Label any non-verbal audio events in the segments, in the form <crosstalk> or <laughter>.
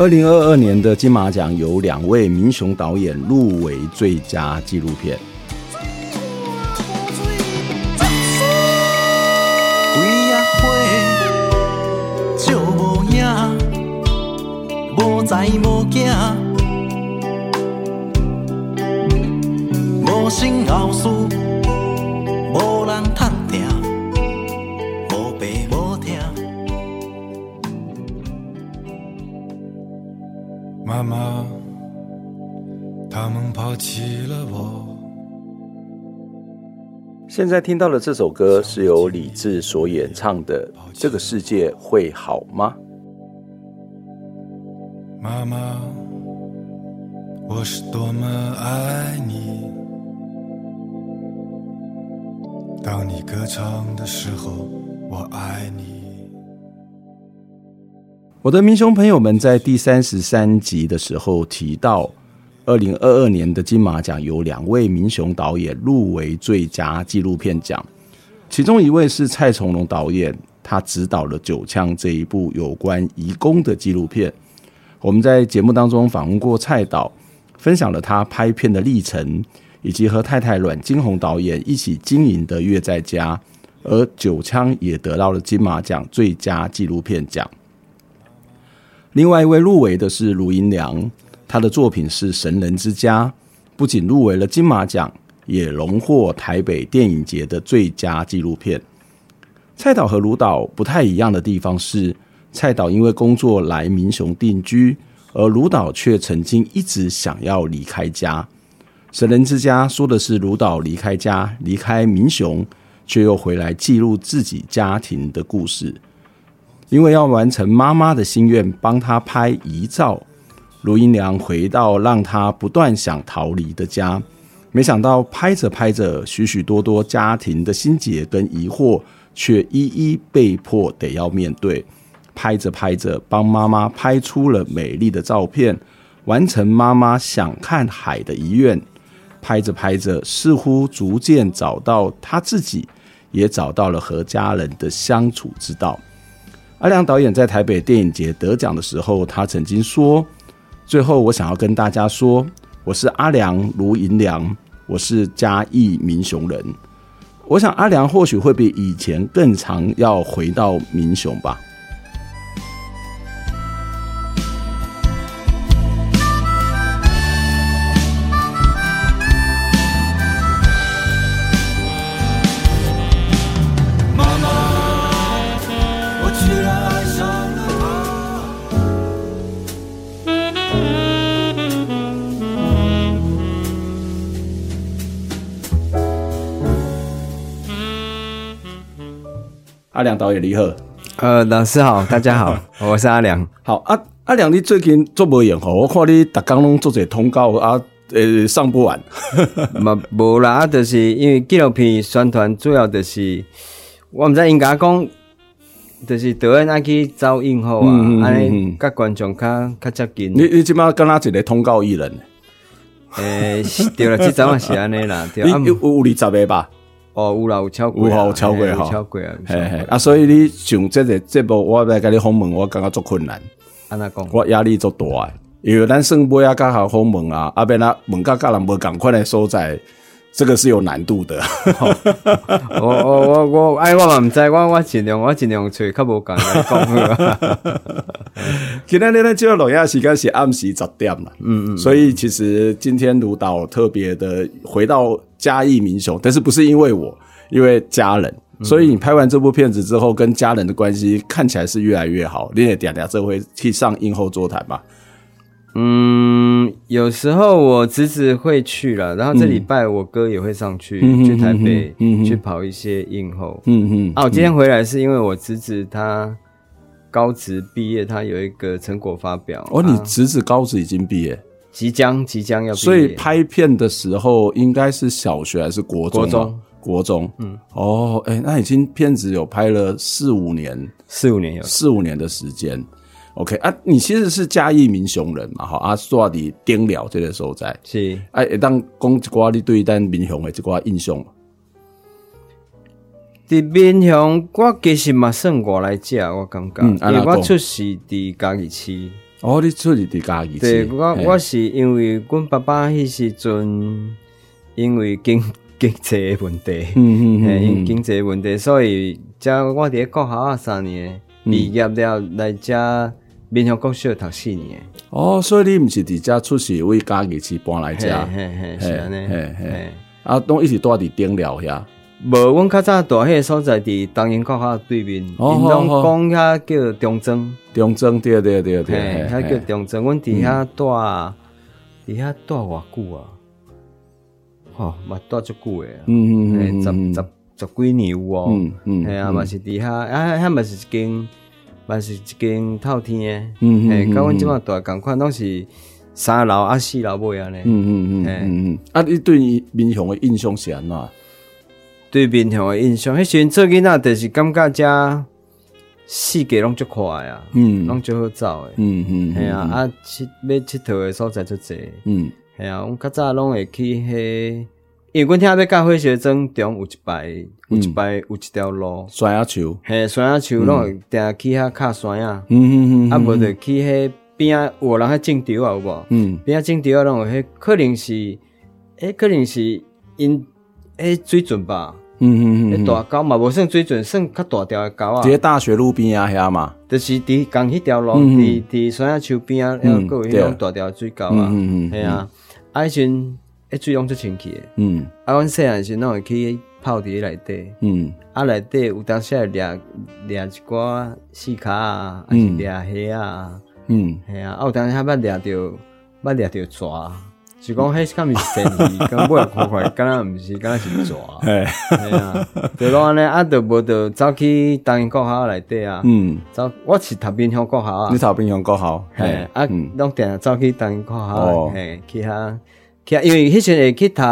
二零二二年的金马奖有两位民雄导演入围最佳纪录片。现在听到的这首歌是由李志所演唱的《这个世界会好吗》。妈妈，我是多么爱你。当你歌唱的时候，我爱你。我的民雄朋友们在第三十三集的时候提到，二零二二年的金马奖有两位民雄导演入围最佳纪录片奖，其中一位是蔡从龙导演，他执导了《九枪》这一部有关移工的纪录片。我们在节目当中访问过蔡导，分享了他拍片的历程，以及和太太阮金红导演一起经营的乐在家，而《九枪》也得到了金马奖最佳纪录片奖。另外一位入围的是卢银良，他的作品是《神人之家》，不仅入围了金马奖，也荣获台北电影节的最佳纪录片。蔡导和卢导不太一样的地方是，蔡导因为工作来民雄定居，而卢导却曾经一直想要离开家。《神人之家》说的是卢导离开家，离开民雄，却又回来记录自己家庭的故事。因为要完成妈妈的心愿，帮他拍遗照，卢英良回到让她不断想逃离的家，没想到拍着拍着，许许多多家庭的心结跟疑惑，却一一被迫得要面对。拍着拍着，帮妈妈拍出了美丽的照片，完成妈妈想看海的遗愿。拍着拍着，似乎逐渐找到他自己，也找到了和家人的相处之道。阿良导演在台北电影节得奖的时候，他曾经说：“最后，我想要跟大家说，我是阿良卢银良，我是嘉义民雄人。我想阿良或许会比以前更常要回到民雄吧。”阿良导演你好，呃，老师好，大家好，<laughs> 我是阿良。好，阿阿良，你最近做无用吼？我看你逐工拢做者通告啊，呃，上不完。<laughs> 嘛无啦，就是因为纪录片宣传主要就是，我毋知应该讲，就是导演爱去找映后啊，安尼甲观众较较接近。你你即马敢若一个通告艺人？诶、欸，对了，即阵也是安尼啦，对啊，<laughs> 有有二十个吧。哦，有啦，有超过，有超过哈，超过啊，嘿嘿啊，所以你上这个节目，我来跟你访问，我感觉足困难。安怎讲？我压力足大，因为咱算尾啊，甲好访问啊，啊，变啊，问甲甲人无共款的所在，这个是有难度的。我我我我，哎，我嘛毋知，我我尽量，我尽量找较无共来讲。<laughs> 今天呢，就要录音时间是暗时十点了，嗯嗯，所以其实今天卢导特别的回到嘉义民雄，但是不是因为我，因为家人，所以你拍完这部片子之后，跟家人的关系看起来是越来越好。你也点点这回去上映后座谈吧。嗯，有时候我侄子会去了，然后这礼拜我哥也会上去、嗯、去台北、嗯、去跑一些映后。嗯嗯。啊，我今天回来是因为我侄子他。高职毕业，他有一个成果发表。哦，你侄子高职已经毕业？即将即将要，所以拍片的时候应该是小学还是国中？国中，国中。嗯，哦，哎、欸，那已经片子有拍了四五年，四五年有四五年的时间。OK 啊，你其实是嘉义民雄人嘛？哈，啊，说到底顶寮这个所在是哎，当讲一寡你对咱民雄的一寡印象。伫民雄，我其实嘛算外来者，我感觉，嗯、因为我出世伫嘉义市。哦，你出去伫嘉义市？对，我我是因为阮爸爸迄时阵，因为经经济问题，嗯嗯嗯，经济问题，所以才我伫国校啊三年毕业了来遮闽南国小读四年。哦，所以你毋是伫遮出世，为家己市搬来遮？嘿嘿，是安尼，嘿嘿，啊，拢一直住伫顶寮遐。无，阮较早住迄个所在伫东宁国校对面，因拢讲遐叫中正，中正对对对对，遐叫中正。阮伫遐住，伫遐住偌久啊？吼，嘛住足久诶，嗯嗯十十十几年有哦，嗯嗯，系啊，嘛是伫遐，啊遐嘛是一间，嘛是一间透天诶，嗯嗯，甲阮即马住共款，拢是三楼啊四楼尾安尼，嗯嗯嗯嗯，啊，你对于民雄诶印象是安怎？对面向的印象，迄时阵做囡仔，就是感觉遮世界拢足快啊，嗯，拢足好走诶，嗯嗯，系啊，啊，去要佚佗诶所在足侪，嗯，系啊，阮较早拢会去迄，因为阮听要到火学庄中有一排，有一排有一条路，山仔树，嘿，山仔树拢会定去遐敲山啊，嗯嗯嗯，啊，无就去迄边啊，有人喺种稻啊，有无？嗯，边啊种稻啊，拢有迄，可能是，诶，可能是因诶水准吧。嗯嗯嗯，大沟嘛，无算水准，算较大条的沟啊。伫大学路边啊，遐嘛，就是伫共迄条路，伫伫山仔树边啊，还有个迄种大条水沟啊。嗯嗯，系啊，啊，迄阵迄水拢足清气诶。嗯，啊，阮细汉时拢会去泡伫内底。嗯，啊，内底有当时会掠掠一寡细卡啊，还是掠虾啊。嗯，系啊，啊，有当时还捌掠着，捌掠着蛇。是讲迄是敢毋是生鱼，敢不会看看，敢若毋是，敢若是蛇。<laughs> 哎，系啊，就拢安尼，啊，就无就走去东宁国校内底啊。嗯，走，我是读闽乡国校啊。你读闽乡国校？系啊，拢定走去东宁国校，嘿，去遐，去遐，因为迄时会去读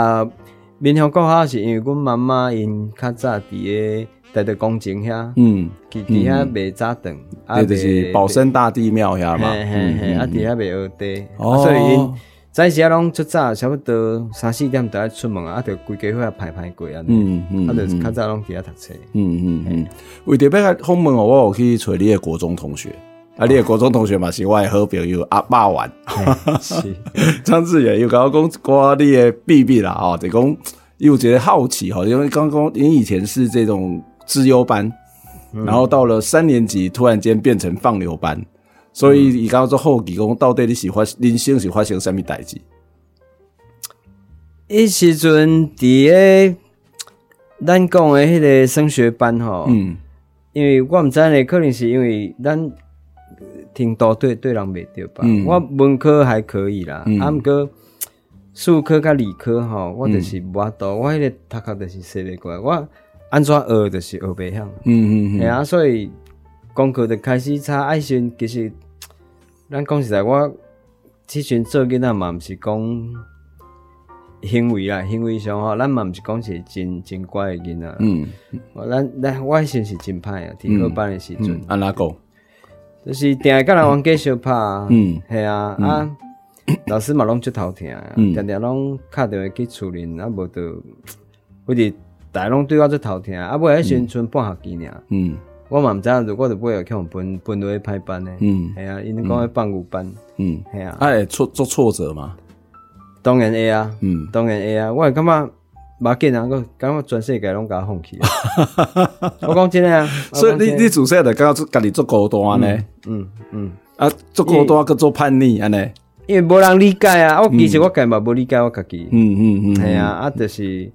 闽乡国校，是因为阮妈妈因较早伫个台德工程遐，嗯，去伫遐卖早顿，啊，就是保生大帝庙遐嘛，嘿嘿嘿，啊，伫遐卖蚵嗲，哦，所以因。早时啊，拢出早，差不多三四点就爱出门啊，啊，就规家伙排排过啊，嗯嗯，啊，就较早拢伫遐读册，嗯嗯嗯。为着别个访问哦，我有去找你的国中同学，啊，你的国中同学嘛是我的好朋友阿爸玩，是。张志远又跟我讲过你的秘密啦，哦，就讲又觉得好奇哈，因为刚刚你以前是这种资优班，然后到了三年级突然间变成放牛班。所以伊刚刚做好奇讲，到底你是发人生是发生什么代志？迄时阵伫个咱讲诶迄个升学班吼，嗯，因为我毋知呢，可能是因为咱听多对对人袂对吧？嗯、我文科还可以啦，啊毋过数科甲理科吼，我就是无法度，嗯、我迄个读壳就是说袂过来，我安怎学就是学袂晓，嗯嗯嗯，吓啊，所以功课就开始差，爱心其实。咱讲实在，我之前做囡仔嘛，毋是讲行为啊，行为上吼，咱嘛毋是讲是真真乖诶囡仔。嗯，咱咱我迄阵是真歹啊，听课班诶时阵。安怎讲？就是定下甲人玩计相拍。嗯，系啊啊，<coughs> 老师嘛拢出头疼啊，定定拢敲电话去处理，啊无就，或者大拢对我出头疼，啊尾迄时阵半学期尔。嗯。我嘛毋知影，如果着尾要去互分分落去歹班呢？嗯，系啊，因讲去放牛班，嗯，系啊，啊，会，挫做挫折嘛？当然会啊，嗯，当然会啊。我会感觉马建啊，个感觉全世界拢甲我放弃。<laughs> 我讲真诶啊，所以你你自细就感觉家己做孤单呢？嗯嗯，啊，做孤单个做叛逆安尼，因为无人理解啊。我其实我家嘛无理解我家己，嗯嗯嗯，系啊，啊，就是。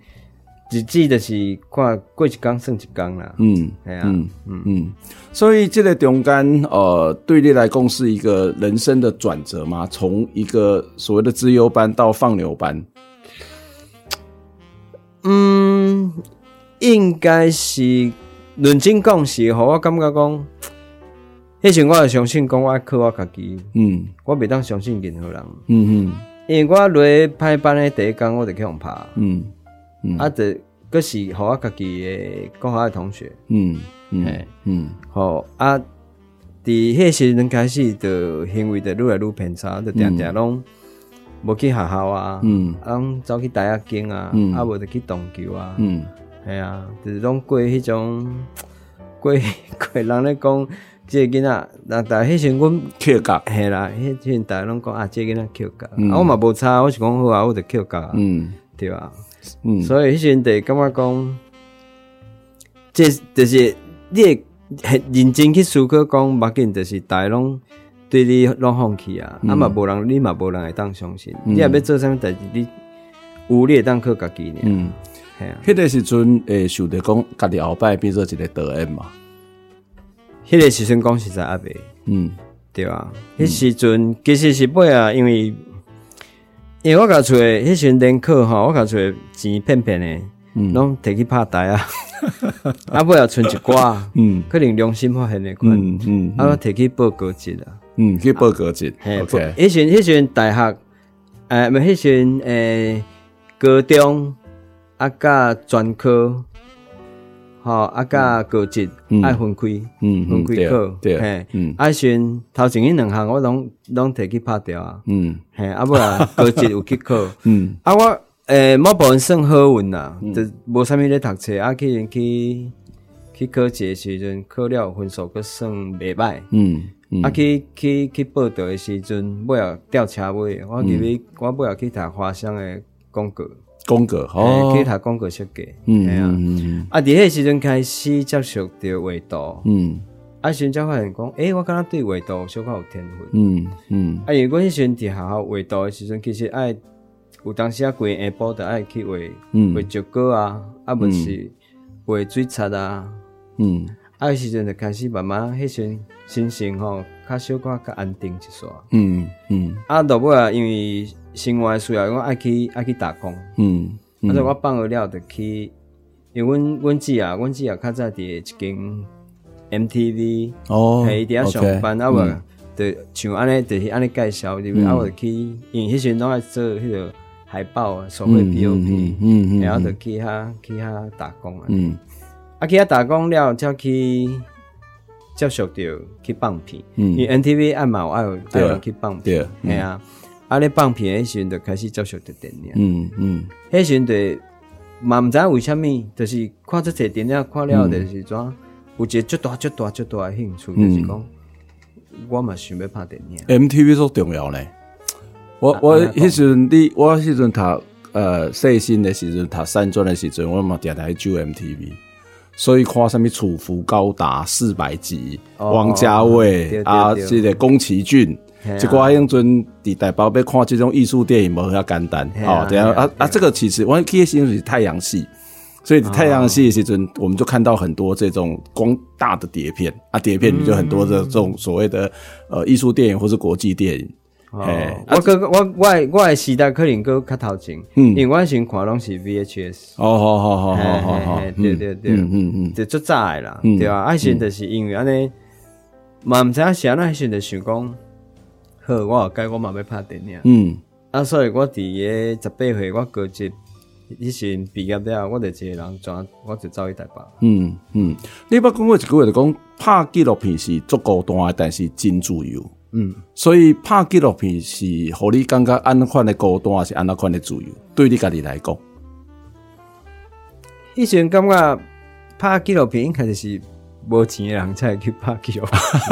日子就是看过一工算一工啦，嗯，系啊，嗯嗯。嗯，所以这个中间，呃，对你来讲是一个人生的转折吗？从一个所谓的资优班到放牛班，嗯，应该是认真讲是，吼我感觉讲，迄时我会相信讲我靠我家己，嗯，我袂当相信任何人，嗯嗯。因为我来排班的第一天，我就去互拍。嗯嗯，啊，这个是互我家己诶国校的同学。嗯嗯嗯，好啊。伫迄时阵开始，就行为就愈来愈偏差，就定定拢无去学校啊，嗯，拢走去大学经啊，啊无就去动球啊，嗯，系啊，就是拢过迄种 <laughs> 过过人咧讲，即个囡仔，但但迄时阵阮缺角，系啦，迄时阵大家拢讲啊，即个囡仔缺角，啊我嘛无差，我是讲好啊，我就缺角，嗯，对啊，嗯，所以迄时阵就感觉讲，这就是你。很认真去思考，讲目镜就是大家拢对你拢放弃啊，啊嘛无人，你嘛无人会当相信，你也要做啥物代志，你有你会当靠家己呢。嗯，系啊。迄个时阵诶，想着讲家己后摆变做一个导演嘛。迄个时阵讲实在阿伯，嗯，对啊。迄时阵其实是尾啊，因为因为我搞出诶，迄时阵连课吼，我搞出诶钱骗骗诶。拢摕去拍台啊，<laughs> 啊，尾要存一寡，嗯，可能良心发现的款，嗯嗯，啊，摕去报高级啦，嗯，去报高级，OK，迄阵迄阵大学，诶，唔，迄阵诶，高中啊，甲专科，吼，啊，甲高职爱分开，嗯，分开考，对，嘿，嗯，啊，阵头前迄两项我拢拢摕去拍掉啊，嗯，嘿，啊，尾啊，<laughs> 高职有去考，嗯，啊，我。诶，某部分算好运啦，就无啥物咧读册，啊，去去去考试诶时阵，考了分数阁算袂歹，嗯，啊，去去去报道诶时阵，尾啊吊车尾，我入去，我尾啊去读华商诶广告，广告，哦，去读广告设计，嗯，系啊，啊，伫迄时阵开始接触着画图，嗯，啊，时阵才发现讲，诶，我敢若对画图小可有天分，嗯嗯，啊，因为阮迄时阵伫学校画图诶时阵，其实爱。有当时啊，规下晡着爱去画画石膏啊，啊，不是画水擦啊，嗯，啊，迄时阵就开始慢慢，迄时阵心情吼较小可较安定一些，嗯嗯，啊，到尾啊，因为生活需要，我爱去爱去打工，嗯，啊，所以我放学了就去，因为阮阮姊啊，阮姊啊较早伫一间 MTV 哦，喺底下上班啊，无，就像安尼，就是安尼介绍，因为啊，我就去，因为迄时拢爱做迄个。海报啊，手绘 P O P，然后就去遐去遐打工啊，嗯，啊去遐打工了，才去接触着去放片，因为 N T V 爱嘛有爱有爱人去放片，系啊，啊咧放片迄时阵就开始接触着电影，嗯嗯，迄时阵就嘛毋知为虾米，就是看这些电影看了就是怎，有一个足大足大足大的兴趣，就是讲我嘛想要拍电影，M T V 足重要咧。我我迄时阵你我迄时阵读呃细心的时阵读三专的时阵，我嘛定定去追 MTV，所以看什么楚服高达四百集，王家卫啊，这个宫崎骏，这个迄阵伫台北要看这种艺术电影无遐简单哦。对啊啊啊，这个其实我记得是是太阳系，所以太阳系的时阵我们就看到很多这种光大的碟片啊，碟片里就很多的这种所谓的呃艺术电影或是国际电影。哦，我个我我我的时代可能搁较头前，因为我先看拢是 VHS。哦，好好好好好好，对对对，嗯嗯嗯，就足早诶啦，对啊，啊时就是因为安尼，嘛毋知影是安怎时就想讲，好，我改我嘛要拍电影，嗯，啊，所以我伫个十八岁，我高职，迄时毕业了，我就一个人转，我就走去台北。嗯嗯，你捌讲过一句话，就讲拍纪录片是足孤单诶，但是真自由。嗯，所以拍纪录片是，互你感觉安款的孤单，还是安那款的自由？对你家己来讲，以前感觉拍纪录片应该就是无钱的人才会去拍球。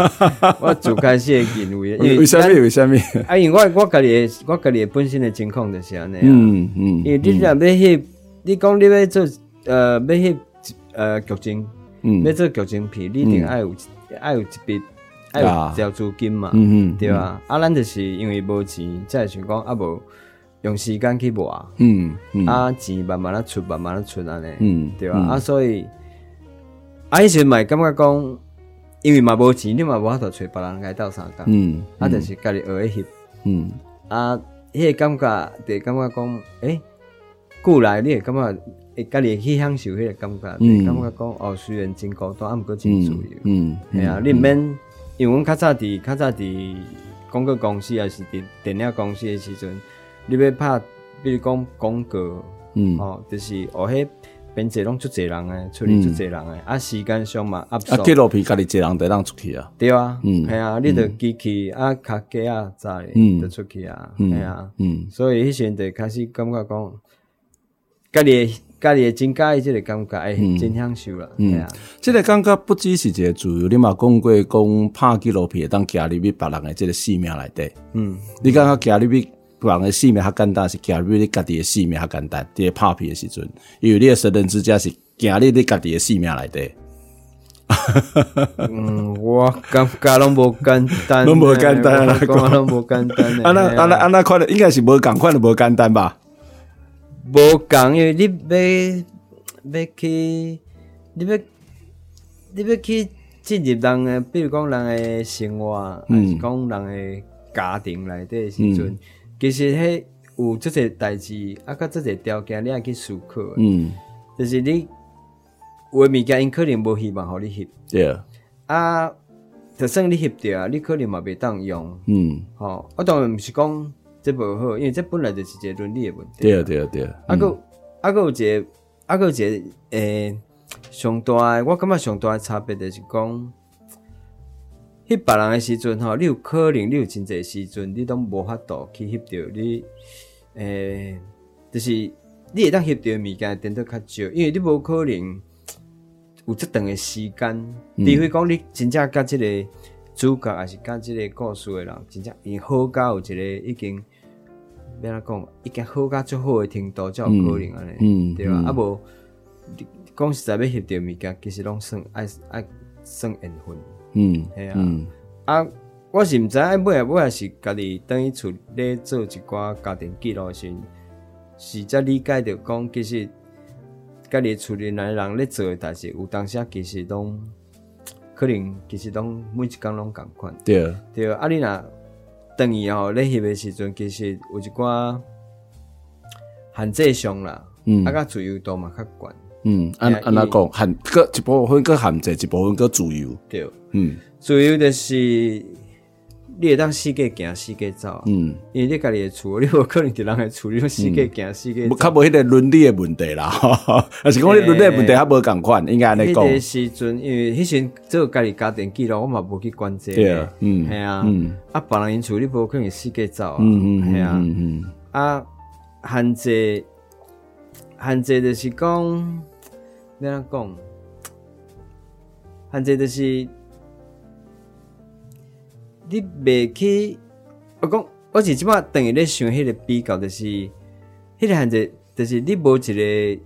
<laughs> 我最开始会认为，为什么？为啥物？啊，因为我我家己我家己本身的情况就是安尼啊。嗯嗯，因为你若要翕，你讲你要做呃要翕呃剧情，嗯，要做剧情片，你一定爱有爱有一笔。爱有交租金嘛，嗯嗯，对吧？啊，咱就是因为无钱，才会想讲啊，无用时间去磨，嗯，啊，钱慢慢啊出，慢慢啊出安尼，嗯，对吧？啊，所以啊，以前嘛感觉讲，因为嘛无钱，你嘛无法度找别人来斗相共，嗯，啊，就是家己学会翕，嗯，啊，迄个感觉，就感觉讲，诶，过来你会感觉，会家己去享受迄个感觉，嗯，感觉讲，哦，虽然真孤单，啊，毋过真自由，嗯，系啊，你毋免。因为阮较早伫较早伫广告公司，还是伫电影公司诶时阵，你要拍，比如讲广告，嗯，哦，就是哦，迄编辑拢出侪人诶，处理出侪人诶，啊，时间上嘛，啊，纪录片家己侪人得当出去啊，对啊，嗯，系啊，你着机器啊，卡机啊，在，嗯，得出去啊，系啊，嗯，所以迄时阵就开始感觉讲，家己。家己会真介意即个感觉，哎、嗯，真享受啦。嗯，啊，即个感觉不只是一个自由，你嘛讲过讲拍纪录片，当加入去别人诶即个性命内底。嗯，你感觉加入去别人的性命较简单，是加入你家己的性命较简单？伫个拍片的时阵，因为你的神人之家是行入你家己的性命内底。嗯，我感觉拢无简单，拢无简单啦，讲拢无简单。啊那啊那啊那款的应该是无共款的无简单吧？无共，因为你要要去，你要你要去进入人诶，比如讲人诶生活，还是讲人诶家庭内底诶时阵，嗯、其实迄有即个代志，啊，甲即个条件，你爱去思考。嗯，就是你有诶物件，因可能无希望互你翕。对啊。啊，就算你翕着啊，你可能嘛袂当用。嗯。吼，我当然毋是讲。这无好，因为这本来就是一个伦理的问题。对啊，对啊，对啊。啊个啊个有一个啊个有一个诶，上大的我感觉上大的差别就是讲，翕别人诶时阵吼，你有可能你有真侪时阵，你都无法度去翕到你诶，就是你会当翕到物件，变得较少，因为你无可能有这长诶时间，除非讲你真正甲即个主角，还是甲即个故事诶人，真正因好到有一个已经。要安怎讲，已经好甲足好诶程度才有可能安尼，对吧？啊无，讲实在要翕着物件，其实拢算爱爱算缘分。嗯，系啊。嗯、啊，我是毋知影尾啊尾啊是家己等于厝咧做一寡家庭记录时，是则理解着讲，其实家己厝里内人咧做诶代志，有当时其实拢可能其实拢每一工拢共款。对啊，对啊，你若。等于哦，咧翕的时阵，其实有一寡限制上啦，嗯，啊，个自由度嘛较悬，嗯，按按那讲，限个一部分个限制，一部分个自由，对，嗯，自由就是你会当四界行，四界走，嗯，因为你家己的厝，你无可能伫人个厝，你四界行，四界走，较无迄个伦理的问题啦，<laughs> 还是讲你伦理的问题较无共款，应该安尼讲。迄个时阵，因为迄时做家己家庭记录，我嘛无去关注，对啊，嗯，系啊，嗯，啊，别人因厝你无可能四界走啊，嗯嗯，系啊，嗯啊，限制，限制就是讲，要安怎讲，限制就是。你袂去，我讲，我是即摆等于咧想迄个比较，就是迄个限制，就是你无一个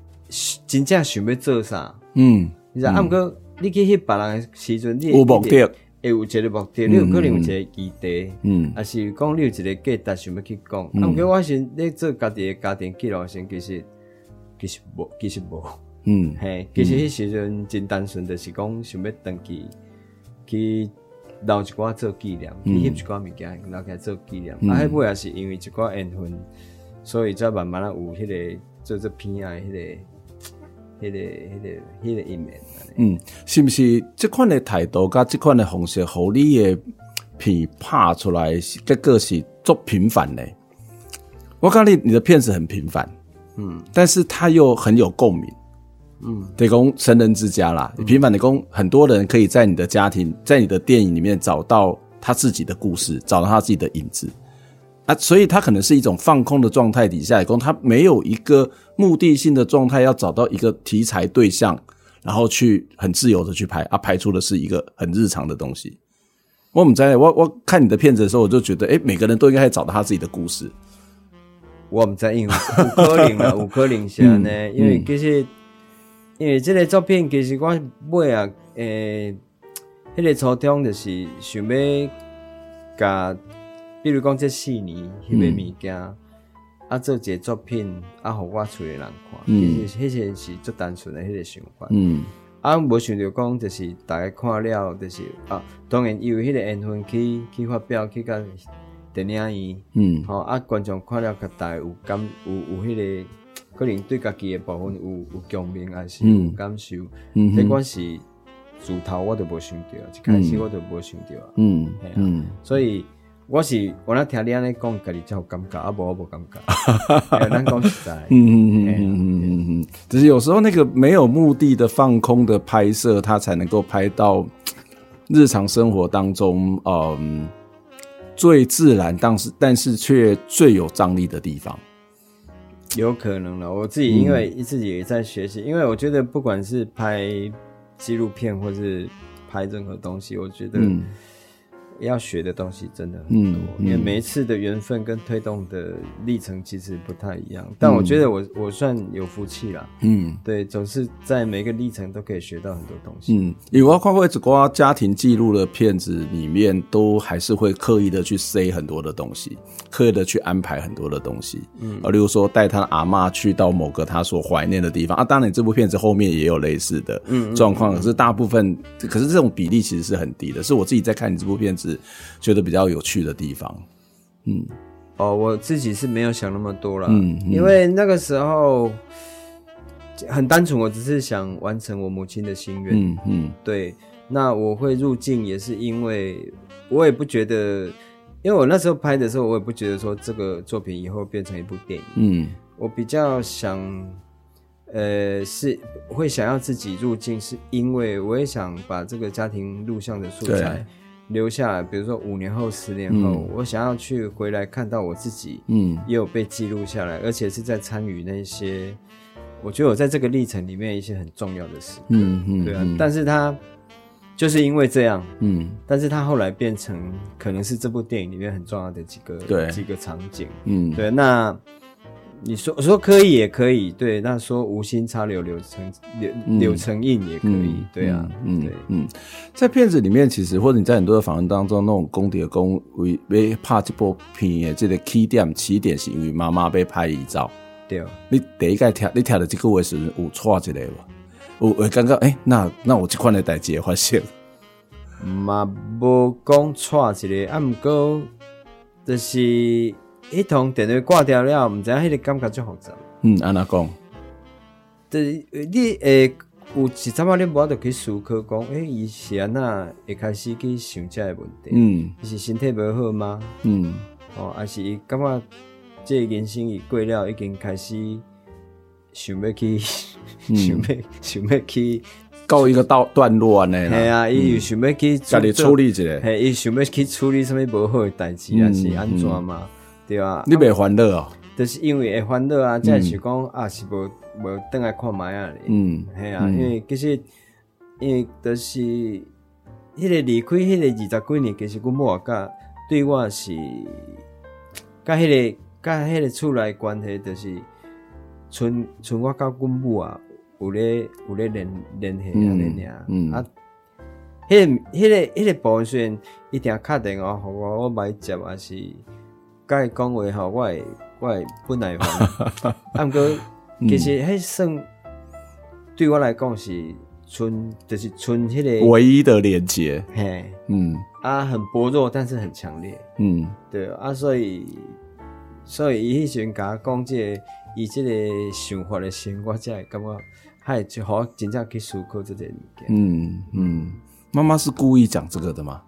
真正想要做啥，嗯，你知，啊，毋过你去翕别人诶时阵，你有目的，会有一个目的，你有可能有一个期待，嗯，啊是讲你有一个价值想要去讲，啊，毋过我是咧做家己诶家庭记录时，其实其实无，其实无，嗯，嘿，其实迄时阵真单纯，就是讲想要登记去。留一寡做纪念，去翕一寡物件，留起来做纪念。啊，迄尾也是因为一寡缘分，所以才慢慢啊有迄个做做片啊，迄个、<tsk> 迄个、迄个、迄个一面。嗯，是不是这款的态度甲这款的方式，互你的片拍出来，结果是足平凡的？我讲你，你的片子很平凡，嗯，但是它又很有共鸣。嗯，得供成人之家啦，你平凡的供，很多人可以在你的家庭，在你的电影里面找到他自己的故事，找到他自己的影子啊，所以他可能是一种放空的状态底下，供他没有一个目的性的状态，要找到一个题材对象，然后去很自由的去拍啊，拍出的是一个很日常的东西。我们在我我看你的片子的时候，我就觉得，诶，每个人都应该找到他自己的故事。我们在因为五颗零啊，五颗零下呢，因为其实。因为这个作品其实我尾啊，诶、欸，迄、那个初衷就是想要甲，比如讲即四年迄个物件，嗯、啊做一个作品，啊互我厝里人看，嗯、其实迄个是最单纯诶迄个想法。嗯，啊无想着讲就是大家看了，就是啊，当然因为迄个缘分去去发表去甲电影院，嗯，哦啊，观众看了甲大有感有有迄、那个。可能对家己的部分有有共鸣，还是有感受。嗯，这关系自头我都无想到，一开始我都无想到。嗯，系啊。所以我是我那听你安尼讲，家己才有尴尬，啊无我无尴尬。<laughs> 咱讲实在，嗯嗯嗯嗯嗯嗯嗯，只是有时候那个没有目的的放空的拍摄，它才能够拍到日常生活当中，嗯，最自然，但是但是却最有张力的地方。有可能了，我自己因为自己也在学习，嗯、因为我觉得不管是拍纪录片或是拍任何东西，我觉得。嗯要学的东西真的很多，嗯嗯、因为每一次的缘分跟推动的历程其实不太一样。但我觉得我我算有福气啦，嗯，对，总是在每个历程都可以学到很多东西。嗯，因为我看过一寡家庭记录的片子里面，都还是会刻意的去塞很多的东西，刻意的去安排很多的东西。嗯，啊，例如说带他阿妈去到某个他所怀念的地方啊，当然这部片子后面也有类似的状况，可是大部分，可是这种比例其实是很低的。是我自己在看你这部片子。是觉得比较有趣的地方，嗯，哦，我自己是没有想那么多了，嗯，嗯，因为那个时候很单纯，我只是想完成我母亲的心愿，嗯嗯，对，那我会入境也是因为我也不觉得，因为我那时候拍的时候，我也不觉得说这个作品以后变成一部电影，嗯，我比较想，呃，是会想要自己入境，是因为我也想把这个家庭录像的素材。留下来，比如说五年后、十年后，嗯、我想要去回来看到我自己，嗯，也有被记录下来，而且是在参与那些，我觉得我在这个历程里面一些很重要的事，嗯嗯，对啊，嗯、但是他就是因为这样，嗯，但是他后来变成可能是这部电影里面很重要的几个对。几个场景，嗯，对，那。你说说可以也可以，对，那说无心插柳柳成柳柳成荫也可以，嗯、对啊，嗯，对，嗯，在片子里面，其实或者你在很多的访问当中，那种公的公为为拍这部片的这个起点起点是因为妈妈被拍遗照，对，你第一个听你听的这个位是有错之类吧？我我感觉哎，那那我这款的代志发生，嘛无讲错一个，啊，毋过就是。一通电话挂掉了，毋知影迄个感觉就复杂。嗯，安那讲？就是你诶，有一阵啊，你无法度去思考讲，诶，伊是安那会开始去想这个问题。嗯，伊是身体无好吗？嗯，哦，还是伊感觉这人生已过了，已经开始想要去，<laughs> 想要想要去告一个道段落安尼啦。系啊，伊又想要去家己处理一下，嘿伊想要去处理什么无好的代志，还是安怎嘛？对啊，你袂欢乐啊？就是因为会烦恼啊，才是讲啊，是无无倒来看麦啊。嗯，系啊，因为其实因为就是迄个离开迄个二十几年，其实阮某甲对我是甲迄个甲迄个厝内关系，就是剩剩我甲阮某啊有咧有咧联联系安尼尔。嗯，啊，迄个迄个迄个部分虽然一定要敲电话互我，我买接啊是。该讲话吼，我会我会不耐烦。<laughs> 啊，毋过其实迄算对我来讲是纯，就是纯迄个唯一的连接。嘿，嗯，啊，很薄弱，但是很强烈。嗯，对啊，所以所以伊迄时阵甲我讲这个伊即个想法的时候，我才会感觉，还就好真正去思考即个物件。嗯嗯，妈妈是故意讲这个的吗？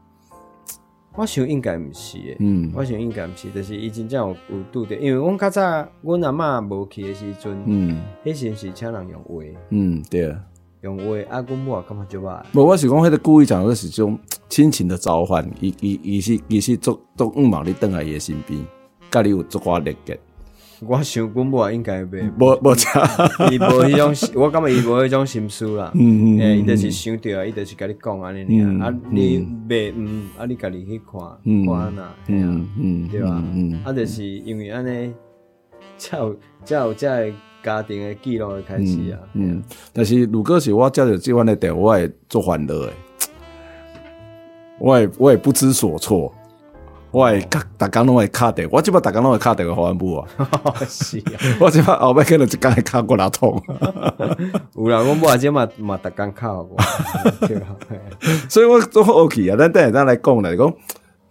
我想应该毋是诶，嗯，我想应该毋是，就是伊真正有有拄着，因为阮较早阮阿嬷无去诶时阵，嗯，迄时是请人用话，嗯，对啊，用话啊，阮某感觉就歹。无，我是讲迄个故意讲的是种亲情的召唤，伊伊伊是伊是做做毋望你倒来伊诶身边，甲你有足寡连结。我想阮某应该袂，无无差，<laughs> 伊无迄种，我感觉伊无迄种心思啦。嗯嗯，诶，伊就是想着啊，伊就是甲你讲安尼尔，啊，你袂，嗯，啊，你家己去看，看呐，嗯嗯，对吧？嗯，啊，就是因为安尼，<laughs> 才有才有这个家庭的记录的开始啊。嗯，但是如果是我接到这款的电话，我会做烦恼诶，我也我也不知所措。我会卡，大家拢会卡的。我即摆大家拢会卡的个好安部啊。是啊，我即摆后摆可能一工会卡过来痛。<laughs> 有啦，我无即嘛嘛逐工卡过。<laughs> 所以我都 OK 啊。但等下再来讲来讲，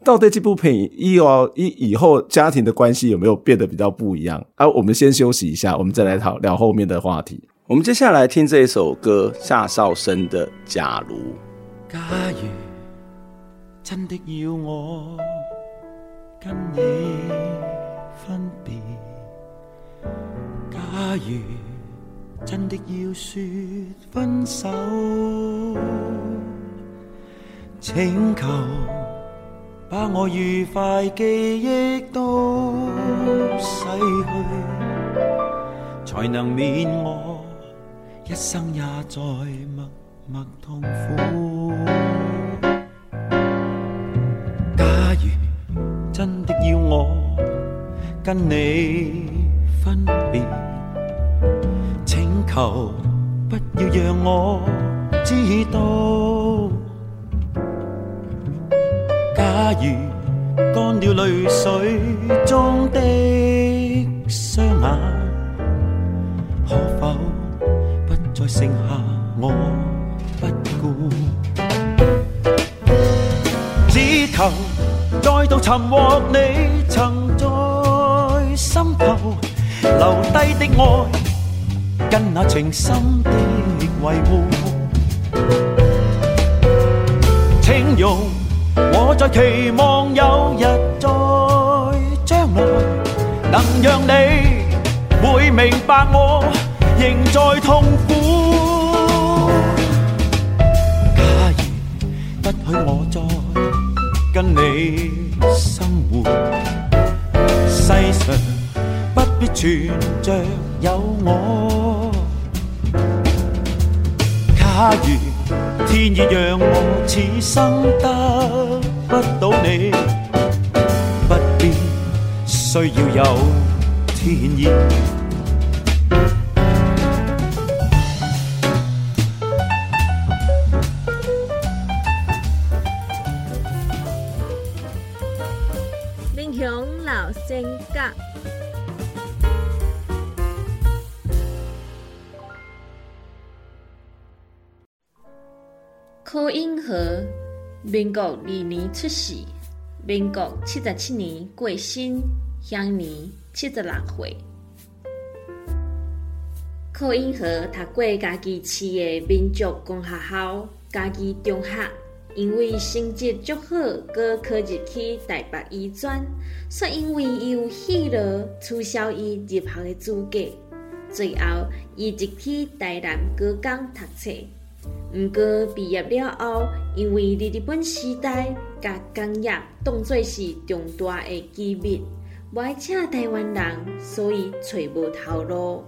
到底这部片以后以以后家庭的关系有没有变得比较不一样？啊，我们先休息一下，我们再来讨聊后面的话题。我们接下来听这一首歌，夏少生的《假如》。假如真的要我。跟你分别。假如真的要说分手，请求把我愉快记忆都洗去，才能免我一生也在默默痛苦。真的要我跟你分别，请求不要让我知道。假如干了泪水中的双眼，可否不再剩下我不顾？只求再度寻获你曾在心头留低的爱，跟那情深的维护，请容我在期望有日在将来，能让你会明白我仍在痛苦。假如不许我再跟你世上。不必存着有我。假如天意让我此生得不到你，不必需要有天意。民国二年出世，民国七十七年过身，享年七十六岁。柯英和读过家己市的民族公学校，家己中学，因为成绩足好，哥考入去台北医专，却因为伊有戏路，取消伊入学的资格。最后，伊入去台南高工读册。毋过毕业了后，因为伫日本时代，甲工业当作是重大的机密，无爱请台湾人，所以找无头路。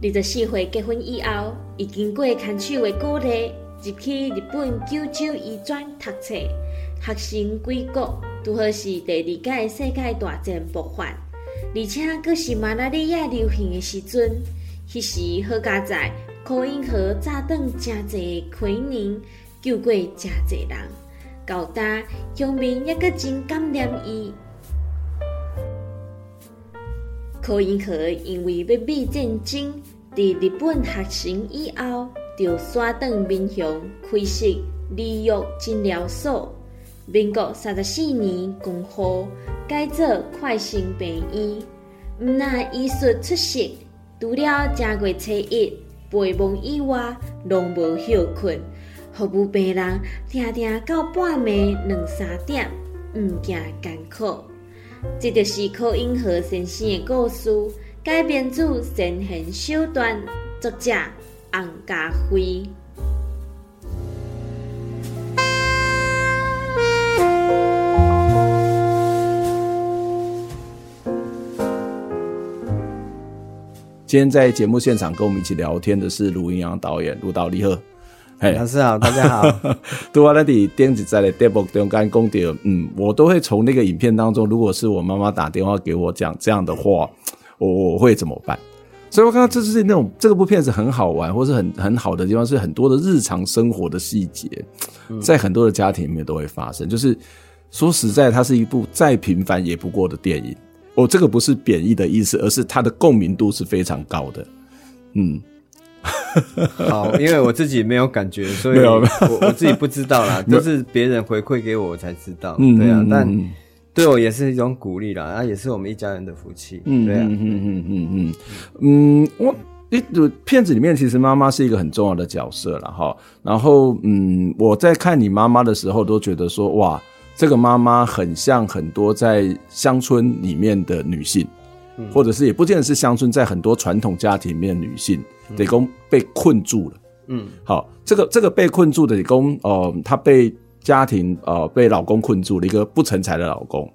二十四岁结婚以后，伊经过牵手的鼓励，入去日本九州医专读册，学成归国，拄好是第二届世界大战爆发，而且阁是马拉利亚流行的时阵，迄时好佳在。柯英和早断真济亏年，救过真济人，到则乡民也阁真感念伊。柯英和因为要美战争，伫日本学成以后，就徙回民雄开设儿幼诊疗所。民国三十四年公布改做快生病院，毋但医术出色，除了正月初一。陪伴以外，拢无休困，服务病人，常常到半暝两三点，毋惊艰苦。这就是柯英和先生的故事，改编自《神行小段》，作者洪家辉。今天在节目现场跟我们一起聊天的是卢云阳导演，卢导你好，嘿，老师好，大家好。<laughs> 对啊，那你电子在的电波中间讲到，嗯，我都会从那个影片当中，如果是我妈妈打电话给我讲这样的话，我我会怎么办？所以我看到这是那种这个部片子很好玩，或是很很好的地方，是很多的日常生活的细节，在很多的家庭里面都会发生。就是说实在，它是一部再平凡也不过的电影。我、哦、这个不是贬义的意思，而是它的共鸣度是非常高的。嗯，<laughs> 好，因为我自己没有感觉，所以我我自己不知道啦，都是别人回馈给我，我才知道。嗯，对啊，但对我也是一种鼓励啦，啊，也是我们一家人的福气。嗯，对啊，嗯嗯嗯嗯嗯嗯，我一片子里面其实妈妈是一个很重要的角色了哈。然后嗯，我在看你妈妈的时候，都觉得说哇。这个妈妈很像很多在乡村里面的女性，嗯、或者是也不见得是乡村，在很多传统家庭里面的女性，得公被困住了。嗯，好，这个这个被困住的得公哦，她被家庭呃被老公困住了，一个不成才的老公，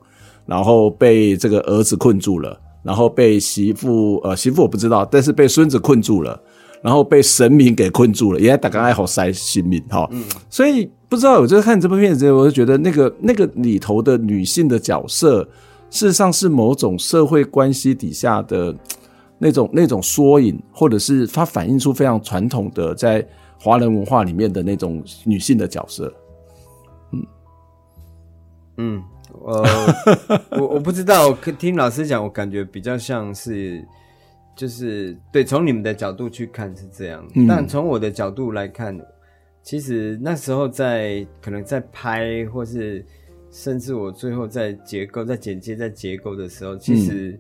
然后被这个儿子困住了，然后被媳妇呃媳妇我不知道，但是被孙子困住了。然后被神明给困住了，也大家爱好塞性命哈，嗯、所以不知道我就看这部片子，我就觉得那个那个里头的女性的角色，事实上是某种社会关系底下的那种那种缩影，或者是它反映出非常传统的在华人文化里面的那种女性的角色。嗯嗯，呃，<laughs> 我我不知道，我听老师讲，我感觉比较像是。就是对，从你们的角度去看是这样，嗯、但从我的角度来看，其实那时候在可能在拍，或是甚至我最后在结构、在剪接、在结构的时候，其实、嗯、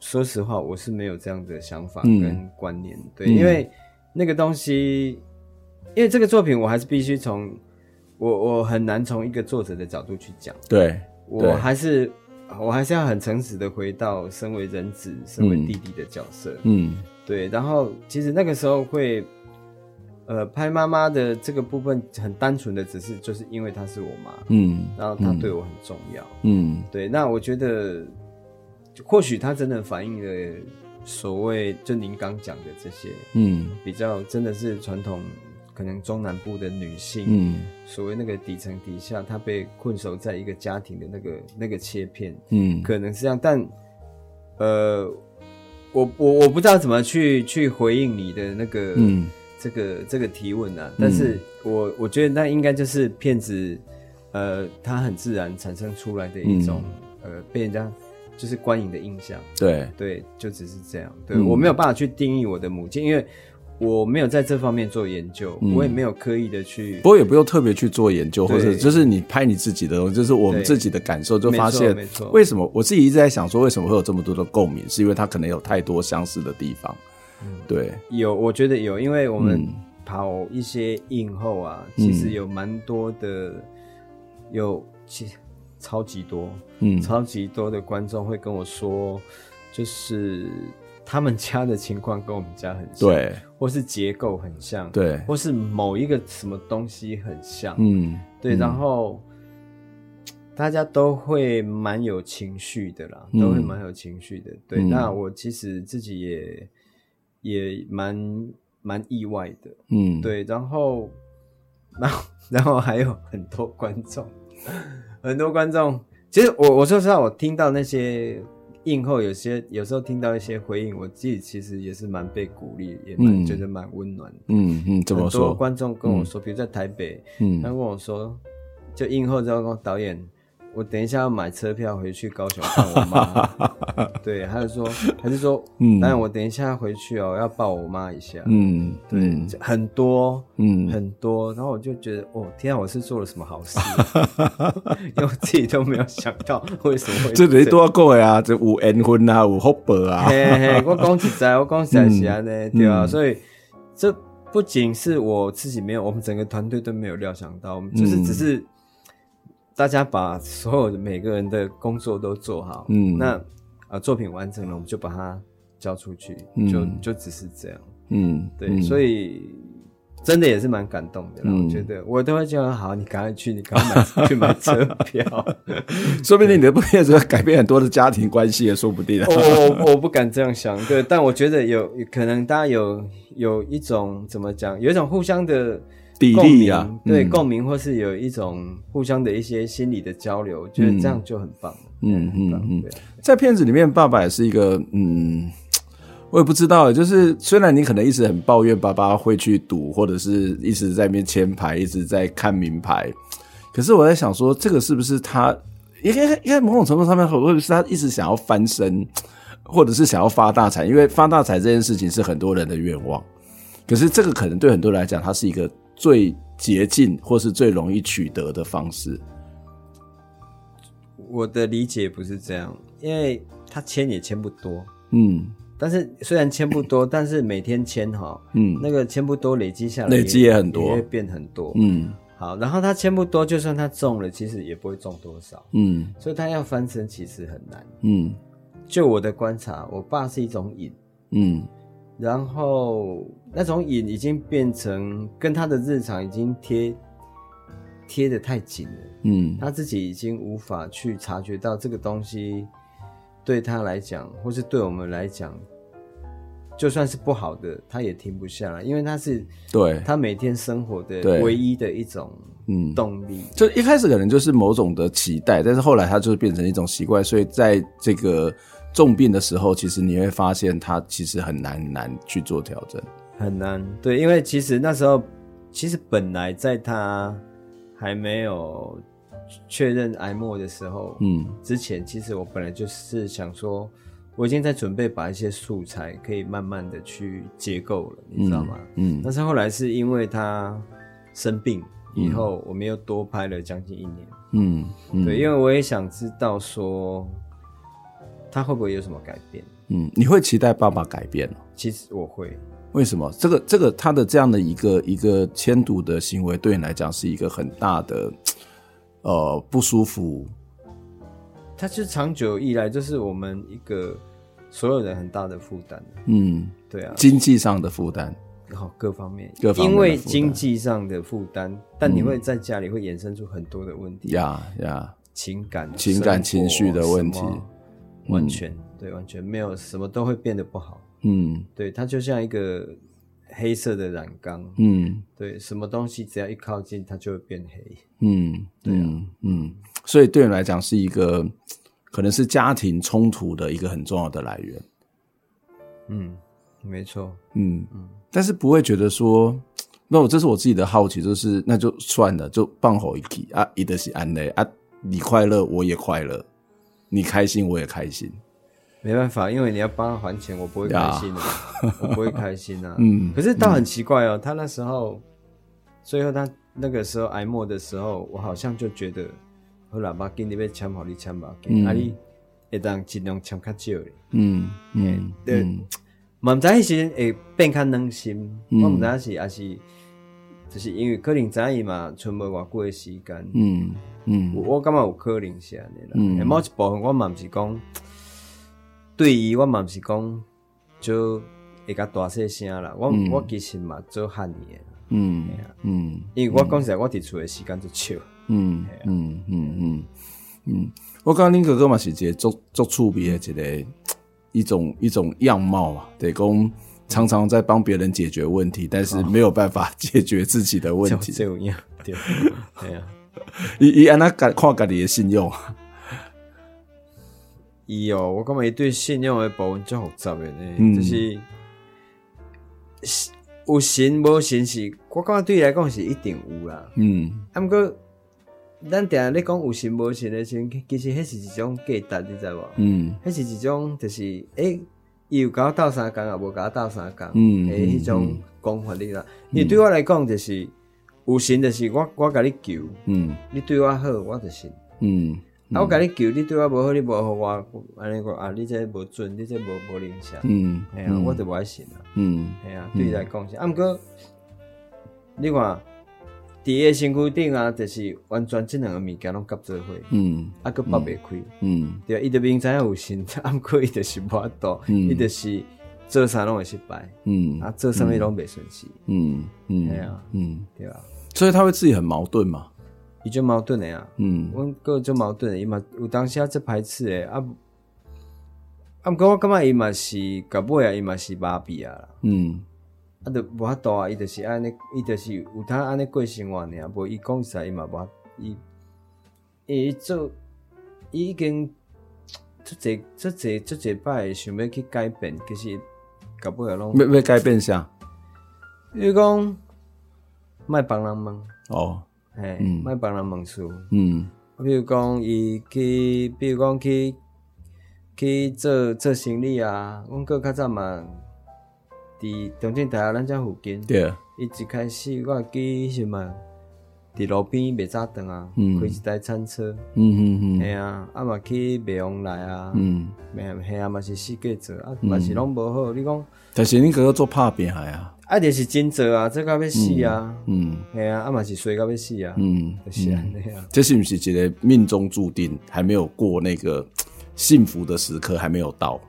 说实话，我是没有这样的想法跟观念。嗯、对，因为那个东西，因为这个作品，我还是必须从我我很难从一个作者的角度去讲。对，对我还是。我还是要很诚实的回到身为人子、身为弟弟的角色。嗯，对。然后其实那个时候会，呃，拍妈妈的这个部分很单纯的，只是就是因为她是我妈。嗯，然后她对我很重要。嗯，对。那我觉得，或许她真的反映了所谓就您刚讲的这些，嗯，比较真的是传统。可能中南部的女性，嗯，所谓那个底层底下，她被困守在一个家庭的那个那个切片，嗯，可能是这样。但，呃，我我我不知道怎么去去回应你的那个，嗯，这个这个提问啊。但是我我觉得那应该就是骗子，呃，他很自然产生出来的一种，嗯、呃，被人家就是观影的印象。对对，就只是这样。对、嗯、我没有办法去定义我的母亲，因为。我没有在这方面做研究，嗯、我也没有刻意的去，不过也不用特别去做研究，或者就是你拍你自己的东西，就是我们自己的感受，就发现，为什么我自己一直在想说，为什么会有这么多的共鸣？是因为它可能有太多相似的地方。嗯、对，有，我觉得有，因为我们跑一些映后啊，嗯、其实有蛮多的，有其超级多，嗯，超级多的观众会跟我说，就是。他们家的情况跟我们家很像，对，或是结构很像，对，或是某一个什么东西很像，嗯，对，然后大家都会蛮有情绪的啦，都会蛮有情绪的，对。那我其实自己也也蛮蛮意外的，嗯，对。然后，然后，然后还有很多观众，<laughs> 很多观众，其实我我说实话，我听到那些。映后有些有时候听到一些回应，我自己其实也是蛮被鼓励，也蛮觉得蛮温暖的。嗯嗯，怎么说？很多观众跟我说，比如在台北，嗯，他跟我说，就映后之后跟导演。我等一下要买车票回去高雄看我妈，<laughs> 对，他就说，他就说，嗯，但我等一下回去哦，要抱我妈一下，嗯，对，很多，嗯，很多，然后我就觉得，哦，天啊，我是做了什么好事？<laughs> 因为我自己都没有想到为什么会这里多过呀，这有缘分啊，有福报啊，嘿嘿，我讲实在，我讲实在是安尼，对啊，所以这不仅是我自己没有，我们整个团队都没有料想到，我们就是只是。大家把所有的每个人的工作都做好，嗯，那啊作品完成了，我们就把它交出去，嗯、就就只是这样，嗯，对，嗯、所以真的也是蛮感动的，嗯、我觉得我都会叫他好，你赶快去，你赶快买去买车票，<laughs> 说不定你的部片子会改变很多的家庭关系也说不定。我我我不敢这样想，对，但我觉得有可能大家有有一种怎么讲，有一种互相的。比例啊，对，共鸣或是有一种互相的一些心理的交流，我觉得这样就很棒。嗯嗯嗯，在片子里面，爸爸也是一个，嗯，我也不知道，就是虽然你可能一直很抱怨爸爸会去赌，或者是一直在那边签牌，一直在看名牌，可是我在想说，这个是不是他应该应该某种程度上面，会不会是他一直想要翻身，或者是想要发大财？因为发大财这件事情是很多人的愿望，可是这个可能对很多人来讲，它是一个。最捷径或是最容易取得的方式，我的理解不是这样，因为他签也签不多，嗯，但是虽然签不多，<laughs> 但是每天签哈，嗯，那个签不多累积下来，累积也很多，也会变很多，嗯，好，然后他签不多，就算他中了，其实也不会中多少。嗯，所以他要翻身其实很难。嗯，就我的观察，我爸是一种瘾。嗯，然后那种瘾已经变成跟他的日常已经贴贴得太紧了。嗯，他自己已经无法去察觉到这个东西对他来讲，或是对我们来讲。就算是不好的，他也停不下来，因为他是对他每天生活的唯一的一种嗯动力。就一开始可能就是某种的期待，但是后来它就变成一种习惯，所以在这个重病的时候，其实你会发现他其实很难难去做调整，很难。对，因为其实那时候，其实本来在他还没有确认癌末的时候，嗯，之前其实我本来就是想说。我已经在准备把一些素材可以慢慢的去结构了，你知道吗？嗯，嗯，但是后来是因为他生病以后，嗯、我们又多拍了将近一年。嗯，嗯，对，因为我也想知道说他会不会有什么改变。嗯，你会期待爸爸改变？其实我会。为什么？这个这个他的这样的一个一个签赌的行为对你来讲是一个很大的呃不舒服。他是长久以来就是我们一个。所有人很大的负担，嗯，对啊，经济上的负担，然后各方面，各方面，因为经济上的负担，但你会在家里会衍生出很多的问题，呀呀，情感、情感情绪的问题，完全对，完全没有什么都会变得不好，嗯，对，它就像一个黑色的染缸，嗯，对，什么东西只要一靠近，它就会变黑，嗯，对啊，嗯，所以对你来讲是一个。可能是家庭冲突的一个很重要的来源。嗯，没错。嗯嗯，但是不会觉得说，那我这是我自己的好奇，就是那就算了，就放好一起啊，一的是安内啊，你快乐我也快乐，你开心我也开心。没办法，因为你要帮他还钱，我不会开心的，<laughs> 我不会开心啊。<laughs> 嗯，可是倒很奇怪哦，他那时候，最后他那个时候挨骂的时候，我好像就觉得。好啦，把给你被签好你签吧，啊你会当尽量签较少的。嗯嗯，对，嘛毋 <tsk> 知迄时会变较软心，我毋知是也是，就是因为可能知伊嘛，存无偌久的时间。嗯嗯，我感觉有可能是安尼啦。嗯，某一部分我嘛毋是讲，对伊我嘛毋是讲，就会较大细声啦。我我其实嘛做汉语的。嗯嗯，因为我讲实在，我伫厝的时间就少。嗯嗯嗯嗯嗯，我感觉恁哥哥嘛是一个足足趣味的一个一种一种样貌啊，对，讲常常在帮别人解决问题，但是没有办法解决自己的问题。这样对，对啊，伊伊 <laughs> 安那看家己的信用，伊哦，我感觉伊对信用的部分真复杂的呢，嗯、就是有信无信是，我感觉对伊来讲是一定有啦。嗯，啊，毋过。咱定下咧讲有信无信的时阵，其实迄是一种价值，你知无？嗯，迄是一种就是诶，伊、欸、有甲我斗相共，也无甲我斗相共，嗯，诶，迄种讲法你啦。你、嗯、对我来讲，就是有信，就是我我甲你求，嗯，你对我好，我就信，嗯，嗯。啊，我甲你求，你对我无好，你无互我，安尼讲啊，你这无准，你这无无灵性，嗯，系啊，嗯、我就无爱信啊，嗯，系啊，对你来讲是，啊，毋过你看。伫个身躯顶啊，就是完全这两个物件拢夹做伙，嗯，啊，搁剥袂开，嗯，对，伊就明知影有心，啊，毋过伊就是无法度，伊就是做啥拢会失败，嗯，啊，做啥物拢袂顺势，嗯。嗯，对啊，嗯，对啊，所以他会自己很矛盾嘛，伊就矛盾的啊，嗯，阮哥就矛盾的，伊嘛有当时啊，这排斥诶，啊，啊，毋过我感觉伊嘛是到尾啊，伊嘛是麻痹啊，嗯。啊，都无法度啊！伊着是安尼，伊着是有通安尼过生活尔，无伊讲啥伊嘛无，伊伊做伊已经出侪出侪出侪摆想要去改变，其实搞不了拢要要改变啥？比如讲，卖帮人问哦，嘿，卖帮人问事，嗯，比如讲伊去，比如讲去去做做生理啊，阮哥较早嘛。伫中正大学咱遮附近，对，伊一开始我记是嘛，伫路边卖早顿啊，开、嗯、一台餐车，嗯嗯嗯，系啊，啊嘛去卖往来啊，嗯，系啊嘛是四界做，啊嘛是拢无好。你讲，但是你哥哥做拍片还啊，啊就是真做啊，做到要死啊，嗯，系啊，啊嘛是衰到要死啊，嗯，是啊，这是不是一个命中注定，还没有过那个幸福的时刻，还没有到。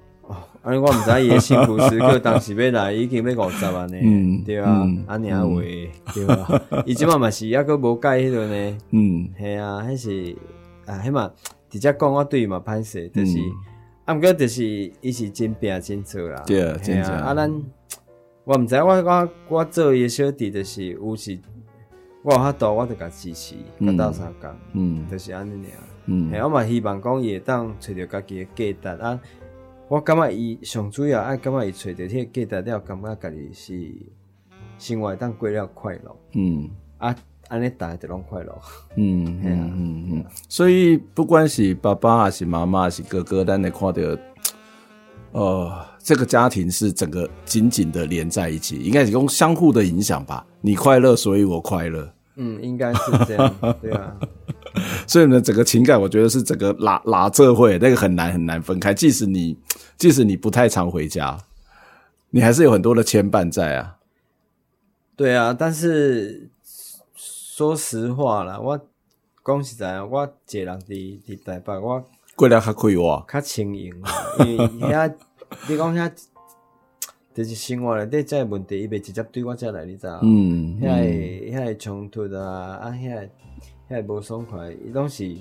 啊！我毋知伊诶辛苦时刻，当时要来已经要五十万呢，嗯、对啊，安尼啊话，对啊，<laughs> 伊即满嘛是抑个无改迄个呢，嗯，系啊，迄是啊，迄嘛直接讲我对伊嘛歹势，就是，嗯、啊，毋过就是伊是真拼真做啦，对啊，真正。啊，咱我毋知我我我做伊诶小弟，就是有时我有法度，我着甲支持，甲斗相共，嗯，就是安尼尔，嗯，系我嘛希望讲伊会当找着家己诶价值啊。我感觉伊上主要爱感觉伊找着迄个价值了，感觉家己是生活当过了快乐。嗯，啊，安尼大家都拢快乐。嗯，<laughs> 系啊，嗯嗯。所以不管是爸爸还是妈妈还是哥哥，咱会看到，呃，这个家庭是整个紧紧的连在一起，应该是用相互的影响吧。你快乐，所以我快乐。嗯，应该是这样。对啊。<laughs> <laughs> 所以呢，整个情感，我觉得是整个拉拉这会那个很难很难分开。即使你即使你不太常回家，你还是有很多的牵绊在啊。对啊，但是说实话啦，我讲实在，我一个人伫伫台北，我过得较快活，较轻盈。因为遐你讲遐就是生活内底这个问题，伊袂直接对我遮来，你知道？<laughs> 嗯，遐个遐个冲突啊，啊遐。遐无爽快，伊拢是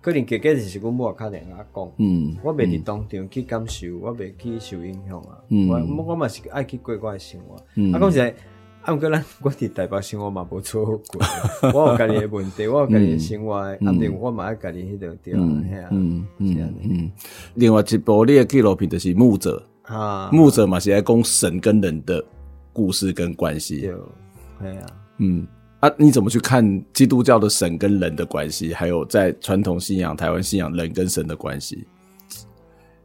可能，结果就是阮某较连阿讲，嗯，我袂伫当场去感受，我袂去受影响啊。嗯，我我嘛是爱去过我诶生活。嗯，啊，讲实在，啊，毋过咱我伫台北生活嘛无错过，我有家己诶问题，我有家己诶生活，啊，对，我嘛爱家己迄条条，系啊，嗯嗯嗯。另外一部你诶纪录片就是牧者啊，牧者嘛是爱讲神跟人的故事跟关系，对，系啊，嗯。啊，你怎么去看基督教的神跟人的关系？还有在传统信仰、台湾信仰人跟神的关系？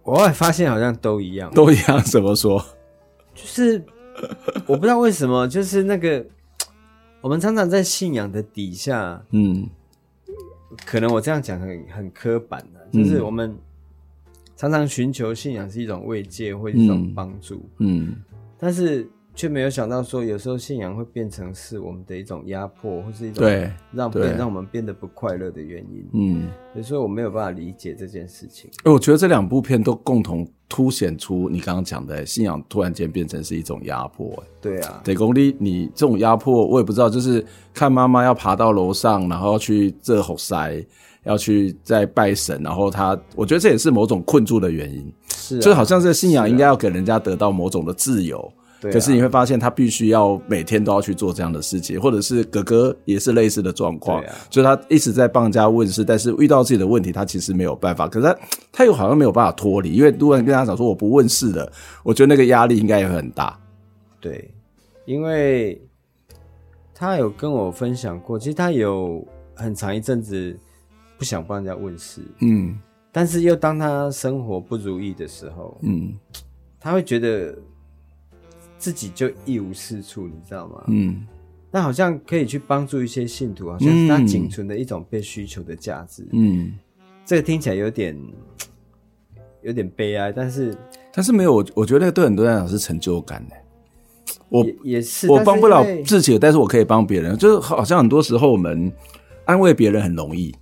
我也发现好像都一样，都一样。怎么说？就是我不知道为什么，就是那个我们常常在信仰的底下，嗯，可能我这样讲很很刻板的，就是我们常常寻求信仰是一种慰藉或一种帮助，嗯，嗯，但是。却没有想到说，有时候信仰会变成是我们的一种压迫，或是一种让变让我们变得不快乐的原因。嗯，所以说我没有办法理解这件事情。我觉得这两部片都共同凸显出你刚刚讲的信仰突然间变成是一种压迫。对啊，得，功力你这种压迫，我也不知道，就是看妈妈要爬到楼上，然后要去这吼塞，要去再拜神，然后他，我觉得这也是某种困住的原因。是、啊，就好像这个信仰应该要给人家得到某种的自由。可是你会发现，他必须要每天都要去做这样的事情，或者是哥哥也是类似的状况，就他一直在帮人家问事，但是遇到自己的问题，他其实没有办法。可是他他又好像没有办法脱离，因为如果你跟他讲说我不问事的，我觉得那个压力应该也很大。对，因为他有跟我分享过，其实他有很长一阵子不想帮人家问事，嗯，但是又当他生活不如意的时候，嗯，他会觉得。自己就一无是处，你知道吗？嗯，那好像可以去帮助一些信徒，好像是他仅存的一种被需求的价值。嗯，这个听起来有点有点悲哀，但是但是没有，我我觉得对很多人来讲是成就感的。我也，也是，我帮不了自己，但是我可以帮别人。就是好像很多时候我们安慰别人很容易。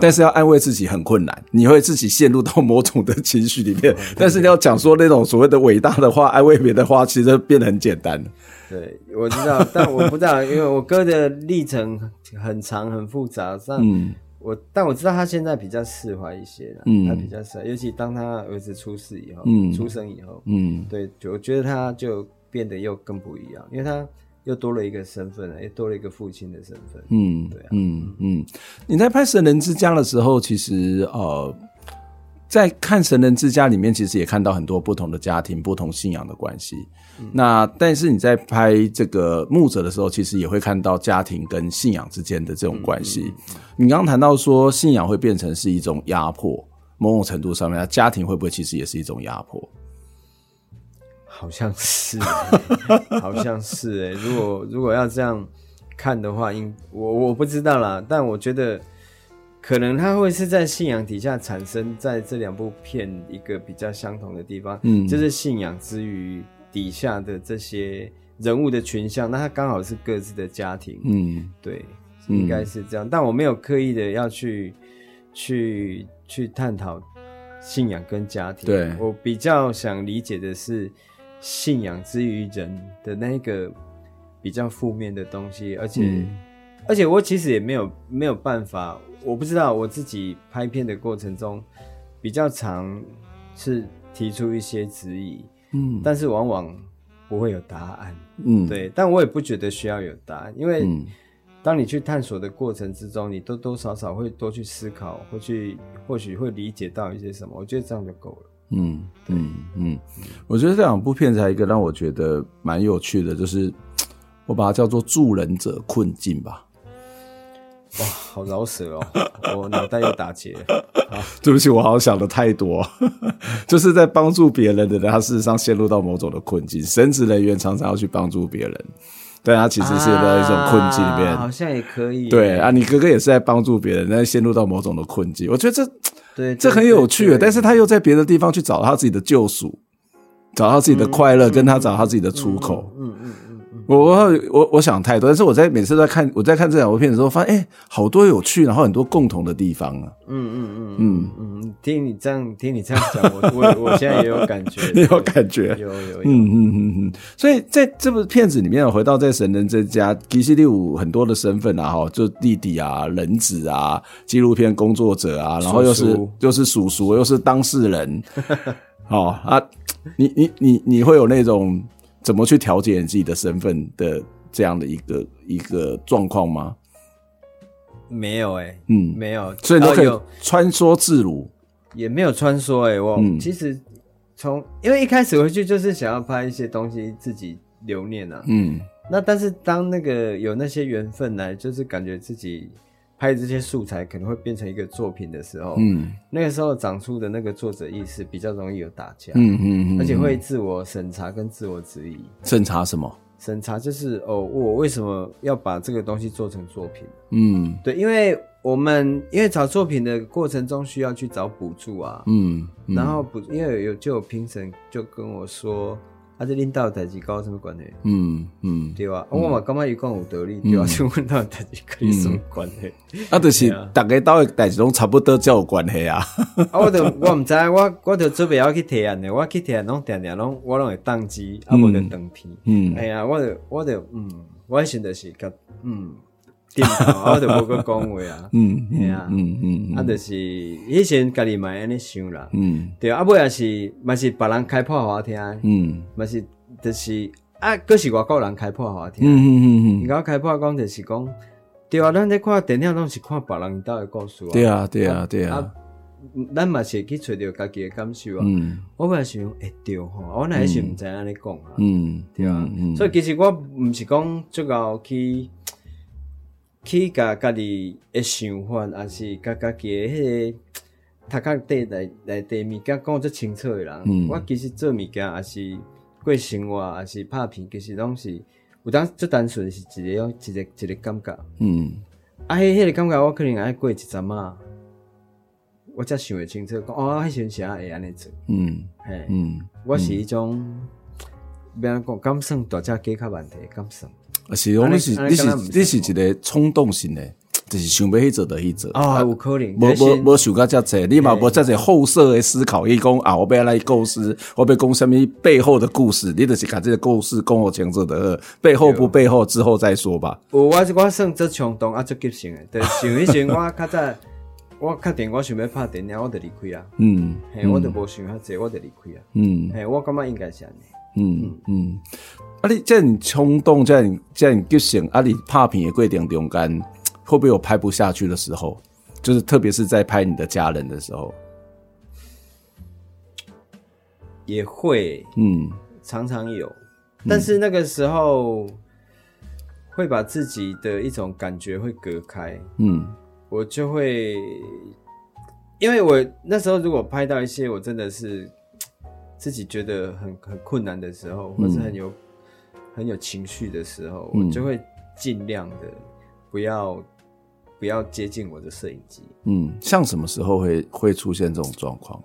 但是要安慰自己很困难，<laughs> 你会自己陷入到某种的情绪里面。<laughs> 但是你要讲说那种所谓的伟大的话，安慰别人的话，其实变得很简单。对，我知道，但我不知道，因为我哥的历程很长很复杂。但我但我知道他现在比较释怀一些了，嗯，他比较释怀，尤其当他儿子出世以后，嗯，出生以后，嗯，对，就我觉得他就变得又更不一样，因为他。又多了一个身份，又多了一个父亲的身份。嗯，对啊，嗯嗯。你在拍《神人之家》的时候，其实呃，在看《神人之家》里面，其实也看到很多不同的家庭、不同信仰的关系。嗯、那但是你在拍这个牧者的时候，其实也会看到家庭跟信仰之间的这种关系。你刚刚谈到说，信仰会变成是一种压迫，某种程度上面，家庭会不会其实也是一种压迫？好像是、欸，<laughs> 好像是哎、欸。如果如果要这样看的话，应我我不知道啦，但我觉得可能它会是在信仰底下产生在这两部片一个比较相同的地方，嗯，就是信仰之余底下的这些人物的群像，那它刚好是各自的家庭，嗯，对，应该是这样，嗯，但我没有刻意的要去去去探讨信仰跟家庭，对，我比较想理解的是信仰之于人的那个。比较负面的东西，而且、嗯、而且我其实也没有没有办法，我不知道我自己拍片的过程中比较常是提出一些质疑，嗯，但是往往不会有答案，嗯，对，但我也不觉得需要有答案，因为当你去探索的过程之中，你多多少少会多去思考，会去或许会理解到一些什么，我觉得这样就够了，嗯嗯嗯，我觉得这两部片子还有一个让我觉得蛮有趣的，就是。<tsk> 我把它叫做助人者困境吧。哇，好饶舌哦！<laughs> 我脑袋又打结。对不起，我好像想的太多。<laughs> 就是在帮助别人的人，他事实上陷入到某种的困境。神职人员常常要去帮助别人，但他其实是在一种困境里面。啊、好像也可以。对啊，你哥哥也是在帮助别人，但是陷入到某种的困境。我觉得这对，这很有趣。但是他又在别的地方去找他自己的救赎，找到自己的快乐，嗯、跟他找他自己的出口。嗯嗯。我我我我想太多，但是我在每次在看我在看这两部片的时候，发现哎、欸，好多有趣，然后很多共同的地方啊。嗯嗯嗯嗯嗯，听你这样听你这样讲，我我我现在也有感觉，<laughs> 也有感觉，有有有，嗯嗯嗯嗯。所以在这部片子里面，回到在神人这家，其实有很多的身份啊，哈，就弟弟啊、人子啊、纪录片工作者啊，然后又是又是叔叔，又是当事人，好 <laughs> 啊，你你你你会有那种。怎么去调节你自己的身份的这样的一个一个状况吗？没有哎、欸，嗯，没有，所以你都可以穿梭自如，也没有穿梭哎、欸，我、嗯、其实从因为一开始回去就是想要拍一些东西自己留念啊，嗯，那但是当那个有那些缘分来，就是感觉自己。拍这些素材可能会变成一个作品的时候，嗯，那个时候长出的那个作者意识比较容易有打架，嗯嗯嗯，而且会自我审查跟自我质疑。审查什么？审查就是哦，我为什么要把这个东西做成作品？嗯，对，因为我们因为找作品的过程中需要去找补助啊，嗯，嗯，然后补因为有就有评审就跟我说。啊，这领导代志跟我什么关系？嗯嗯，对吧？我嘛感觉伊讲有道理，对啊，请问到代志跟你什么关系？啊，就是大家到的代志拢差不多，才有关系啊。啊，我就我毋知，我我就准备要去提案的，我去提案拢定定拢我拢会当机，啊，无就当片。嗯，哎呀，我就我就嗯，我现在是甲嗯。点头，我就无个讲话啊。<laughs> 嗯，系啊，嗯嗯，啊，就是以前家己嘛安尼想啦。嗯，对啊，尾也是，嘛是别人开破我听。嗯，嘛是，就是啊，阁是外国人开破我听。嗯嗯嗯嗯，我开破讲就是讲，对啊，咱在看电影拢是看别人兜的故事啊。对啊，对啊，对啊。啊，咱嘛是去揣着家己的感受啊。嗯，我尾想，会对吼，我那是毋知安尼讲啊。嗯，对啊。所以其实我毋是讲最后去。去甲家己诶想法，还是甲家己诶迄个头壳底内内底物件讲遮清楚诶人。嗯、我其实做物件，也是过生活，也是拍片，其实拢是有当最单纯是一个一个一个感觉。嗯，啊，迄迄个感觉，我可能爱过一阵啊，我才想会清楚。讲哦，迄时阵是会安尼做。嗯，嘿，嗯，我是迄种，别人讲敢算大只加较问题，敢算。啊，是讲你是你是你是一个冲动型的，就是想要去做就去做。啊，有可能。无无无想到遮济，你嘛无遮济后设的思考。伊讲啊，我要来构思，我要讲什么背后的故事，你就是把这个故事讲好清楚的，背后不背后之后再说吧。有我我算做冲动啊，做急性的，对，想一想我较早，我确定我想要拍电影，我就离开啊。嗯，嘿，我就无想遐济，我就离开啊。嗯，嘿，我感觉应该是安尼。嗯嗯。啊！你这样冲动，这样这样就行。啊！你拍片的过程中间，会不会有拍不下去的时候？就是特别是在拍你的家人的时候，也会，嗯，常常有。但是那个时候会把自己的一种感觉会隔开，嗯，我就会，因为我那时候如果拍到一些我真的是自己觉得很很困难的时候，或是很有。很有情绪的时候，我就会尽量的不要不要接近我的摄影机。嗯，像什么时候会会出现这种状况？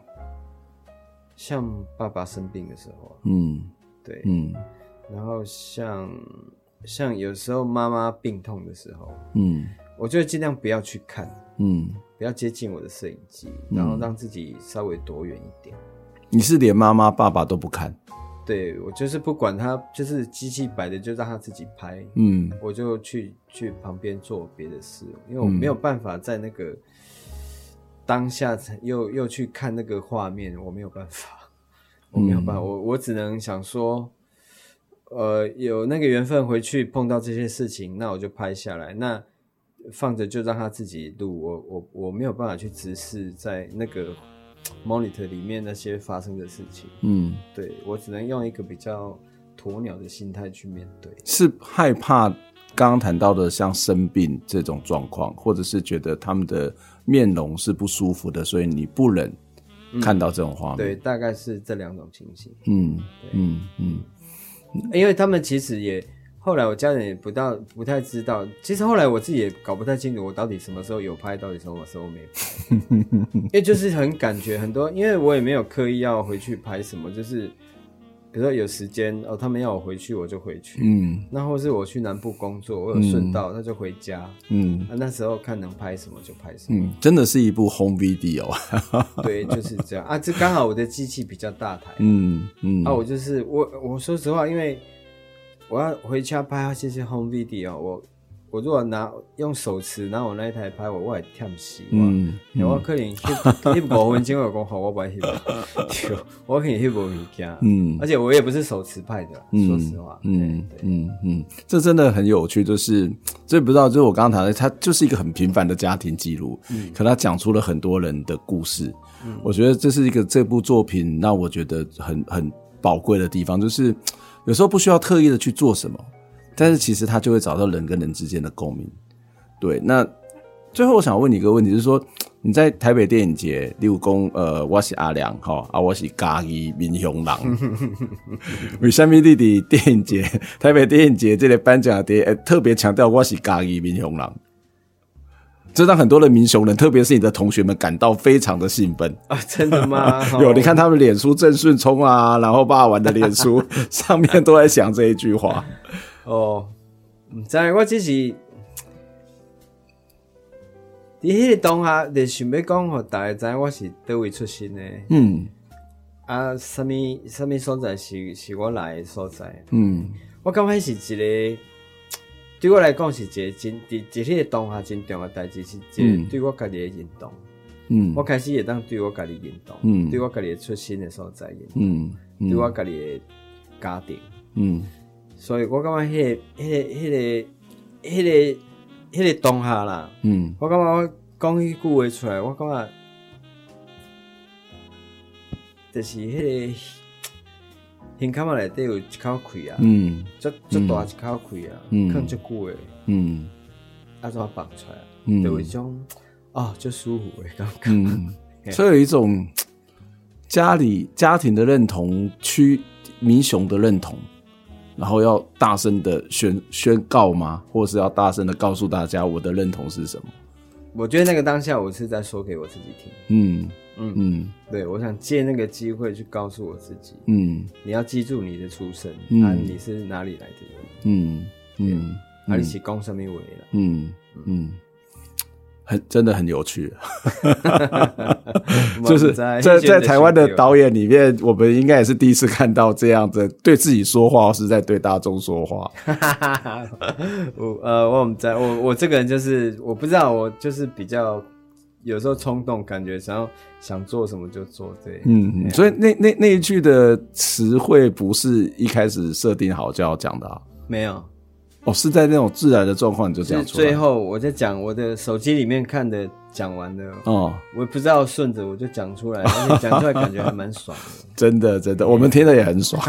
像爸爸生病的时候，嗯，对，嗯，然后像像有时候妈妈病痛的时候，嗯，我就尽量不要去看，嗯，不要接近我的摄影机，然后让自己稍微躲远一点。你是连妈妈爸爸都不看？对，我就是不管他，就是机器摆的就让他自己拍，嗯，我就去去旁边做别的事，因为我没有办法在那个。当下又又去看那个画面，我没有办法，我没有办法，嗯、我我只能想说，呃，有那个缘分回去碰到这些事情，那我就拍下来，那放着就让他自己录，我我我没有办法去直视在那个 monitor 里面那些发生的事情，嗯，对，我只能用一个比较鸵鸟的心态去面对，是害怕刚刚谈到的像生病这种状况，或者是觉得他们的。面容是不舒服的，所以你不忍看到这种画面。嗯。对，大概是这两种情形。嗯，对嗯嗯，因为他们其实也后来我家人也不到不太知道，其实后来我自己也搞不太清楚，我到底什么时候有拍，到底什么时候没拍。因为就是很感觉很多，因为我也没有刻意要回去拍什么，就是。比如说有时间哦，他们要我回去，我就回去。嗯，那或是我去南部工作，我有顺道，他、嗯、就回家。嗯，那、啊、那时候看能拍什么就拍什么。嗯，真的是一部 home video。<laughs> 对，就是这样啊。这刚好我的机器比较大台。嗯嗯。啊，我就是我，我说实话，因为我要回家拍这些 home video，我。我如果拿用手持拿我那一台拍我，我会忝死。嗯，我可能翕翕五分钟，我讲好，我不爱翕。<laughs> 我可能翕无物件。嗯，而且我也不是手持拍的，嗯、说实话。嗯嗯嗯，这真的很有趣，就是这不知道，就是我刚刚谈的，它就是一个很平凡的家庭记录。嗯，可他讲出了很多人的故事。嗯，我觉得这是一个这部作品让我觉得很很宝贵的地方，就是有时候不需要特意的去做什么。但是其实他就会找到人跟人之间的共鸣，对。那最后我想问你一个问题，就是说你在台北电影节，例如讲，呃，我是阿良，哈啊，我是嘉义民雄人，<laughs> 为什么弟弟电影节，台北电影节这个颁奖的特别强调我是嘉义民雄人，这让很多的民雄人，特别是你的同学们感到非常的兴奋 <laughs> 啊！真的吗？<laughs> 有，你看他们脸书郑顺聪啊，然后爸玩的脸书 <laughs> 上面都在想这一句话。哦，唔知我只是 <sniffs> 你迄个当下，就想要讲，互大家知我是叨位出身的。嗯，啊，什么什么所在是是我来的所在。嗯，我感觉是一个对我来讲是一个真伫伫迄个当下真重要代志，是一个对我家己的认同。嗯，我开始会当对我家己认同，嗯，对我家己的出身的所在认同，嗯，嗯。对我家己的家庭，嗯。所以我感觉迄、那个、迄、那个、迄、那个、迄、那个、迄个当下啦，嗯，我感觉我讲一句话出来，我感觉就是迄个胸口内底有一口气啊，嗯，足足大一口气啊，嗯，囥足久诶，嗯，啊，怎放出来，嗯，就有一种啊，就舒服诶感觉，嗯，所以有一种家里家庭的认同，区民雄的认同。然后要大声的宣宣告吗？或是要大声的告诉大家我的认同是什么？我觉得那个当下我是在说给我自己听。嗯嗯嗯，对，我想借那个机会去告诉我自己。嗯，你要记住你的出身，嗯、啊，你是哪里来的人？嗯嗯，啊，你是讲什么话的？嗯嗯。很真的很有趣，<laughs> 就是 <laughs> 在在台湾的导演里面，我们应该也是第一次看到这样子对自己说话，是在对大众说话。<laughs> 我呃，我们在我我这个人就是我不知道，我就是比较有时候冲动，感觉想要想做什么就做。对，嗯，嗯，所以那那那一句的词汇不是一开始设定好就要讲的啊？没有。哦，是在那种自然的状况你就这样。最后我在讲我的手机里面看的讲完了哦，我也不知道顺着我就讲出来，<laughs> 而且讲出来感觉还蛮爽的。真的，真的，我们听了也很爽。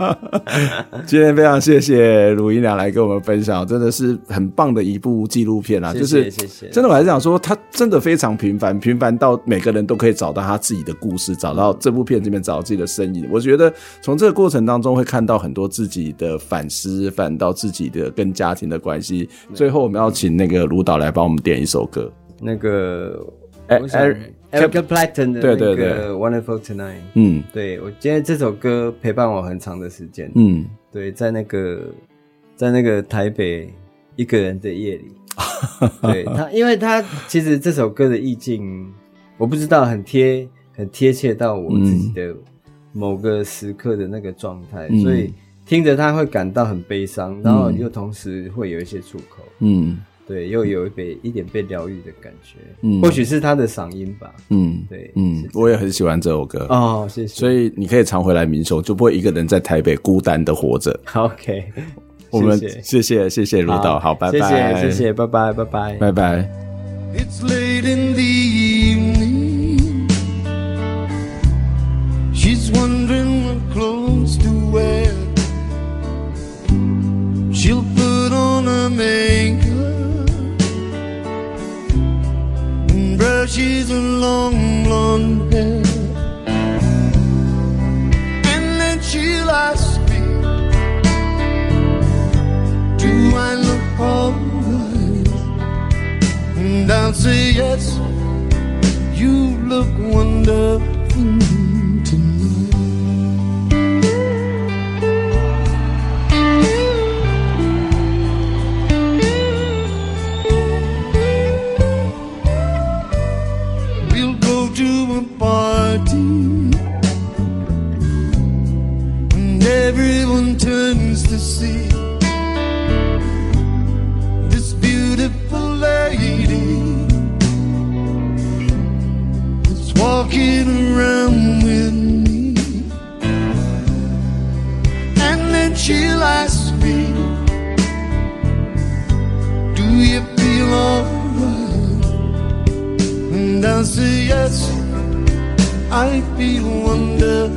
<laughs> 今天非常谢谢鲁姨娘来跟我们分享，真的是很棒的一部纪录片啊！就是谢谢，真的，我还是想说，他真的非常平凡，平凡到每个人都可以找到他自己的故事，找到这部片这边找到自己的身影。我觉得从这个过程当中会看到很多自己的反思，反到自己的跟家庭的关系。最后，我们要请那个卢导来帮我们点一首歌，那个。Eric Clapton 的那个 Wonderful Tonight，嗯，对，我今天这首歌陪伴我很长的时间，嗯，对，在那个在那个台北一个人的夜里，<laughs> 对他，因为他其实这首歌的意境，我不知道很贴很贴切到我自己的某个时刻的那个状态，嗯，所以听着他会感到很悲伤，然后又同时会有一些出口，嗯。对，又有一被一点被疗愈的感觉，嗯，或许是他的嗓音吧，嗯，对，嗯，我也很喜欢这首歌哦，谢谢。所以你可以常回来民雄，就不会一个人在台北孤单的活着。OK，<laughs> 我们谢谢谢谢卢导，好，拜拜，谢谢谢谢，拜拜拜拜拜拜。It's late in the evening. She's wondering what clothes to wear. She'll put on her makeup. Brushes a long blonde hair And then she'll ask me Do I look alright? And I'll say yes You look wonderful Deep. I feel wonderful.